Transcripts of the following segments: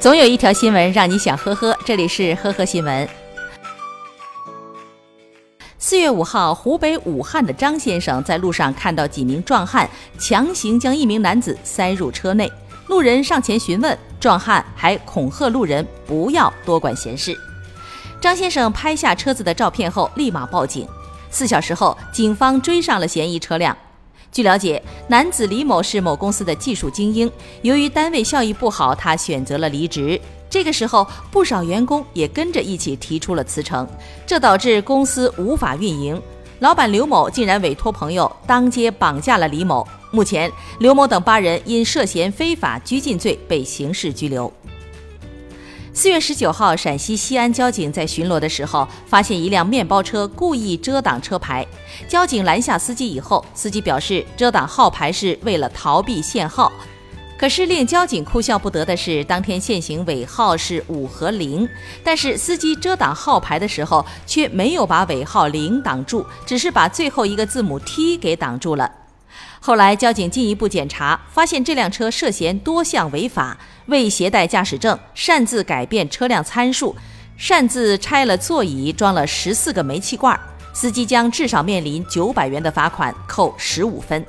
总有一条新闻让你想呵呵，这里是呵呵新闻。四月五号，湖北武汉的张先生在路上看到几名壮汉强行将一名男子塞入车内，路人上前询问，壮汉还恐吓路人不要多管闲事。张先生拍下车子的照片后，立马报警。四小时后，警方追上了嫌疑车辆。据了解，男子李某是某公司的技术精英，由于单位效益不好，他选择了离职。这个时候，不少员工也跟着一起提出了辞呈，这导致公司无法运营。老板刘某竟然委托朋友当街绑架了李某。目前，刘某等八人因涉嫌非法拘禁罪被刑事拘留。四月十九号，陕西西安交警在巡逻的时候，发现一辆面包车故意遮挡车牌。交警拦下司机以后，司机表示遮挡号牌是为了逃避限号。可是令交警哭笑不得的是，当天限行尾号是五和零，但是司机遮挡号牌的时候却没有把尾号零挡住，只是把最后一个字母 T 给挡住了。后来交警进一步检查，发现这辆车涉嫌多项违法。未携带驾驶证，擅自改变车辆参数，擅自拆了座椅，装了十四个煤气罐，司机将至少面临九百元的罚款，扣十五分。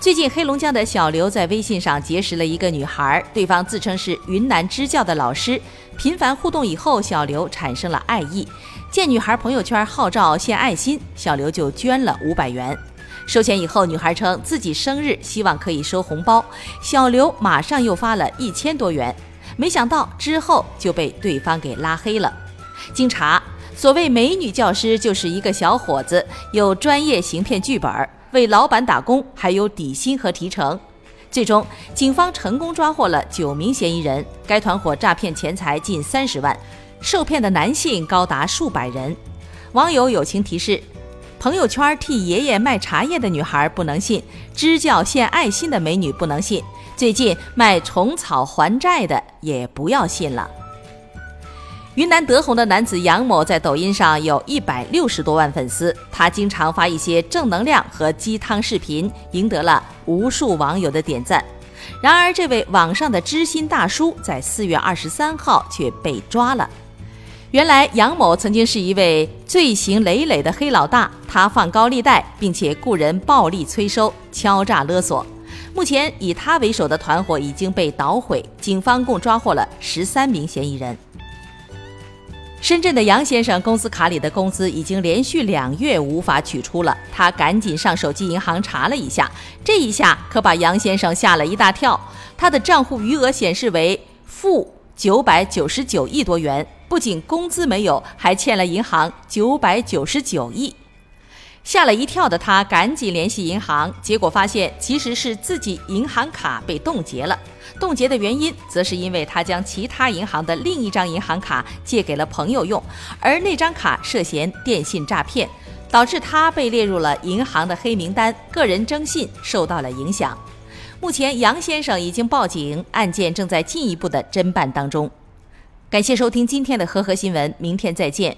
最近，黑龙江的小刘在微信上结识了一个女孩，对方自称是云南支教的老师，频繁互动以后，小刘产生了爱意，见女孩朋友圈号召献爱心，小刘就捐了五百元。收钱以后，女孩称自己生日，希望可以收红包。小刘马上又发了一千多元，没想到之后就被对方给拉黑了。经查，所谓美女教师就是一个小伙子，有专业行骗剧本，为老板打工，还有底薪和提成。最终，警方成功抓获了九名嫌疑人，该团伙诈骗钱财近三十万，受骗的男性高达数百人。网友友情提示。朋友圈替爷爷卖茶叶的女孩不能信，支教献爱心的美女不能信，最近卖虫草还债的也不要信了。云南德宏的男子杨某在抖音上有一百六十多万粉丝，他经常发一些正能量和鸡汤视频，赢得了无数网友的点赞。然而，这位网上的知心大叔在四月二十三号却被抓了。原来杨某曾经是一位罪行累累的黑老大，他放高利贷，并且雇人暴力催收、敲诈勒索。目前以他为首的团伙已经被捣毁，警方共抓获了十三名嫌疑人。深圳的杨先生工资卡里的工资已经连续两月无法取出了，他赶紧上手机银行查了一下，这一下可把杨先生吓了一大跳，他的账户余额显示为负九百九十九亿多元。不仅工资没有，还欠了银行九百九十九亿，吓了一跳的他赶紧联系银行，结果发现其实是自己银行卡被冻结了。冻结的原因，则是因为他将其他银行的另一张银行卡借给了朋友用，而那张卡涉嫌电信诈骗，导致他被列入了银行的黑名单，个人征信受到了影响。目前，杨先生已经报警，案件正在进一步的侦办当中。感谢收听今天的和合新闻，明天再见。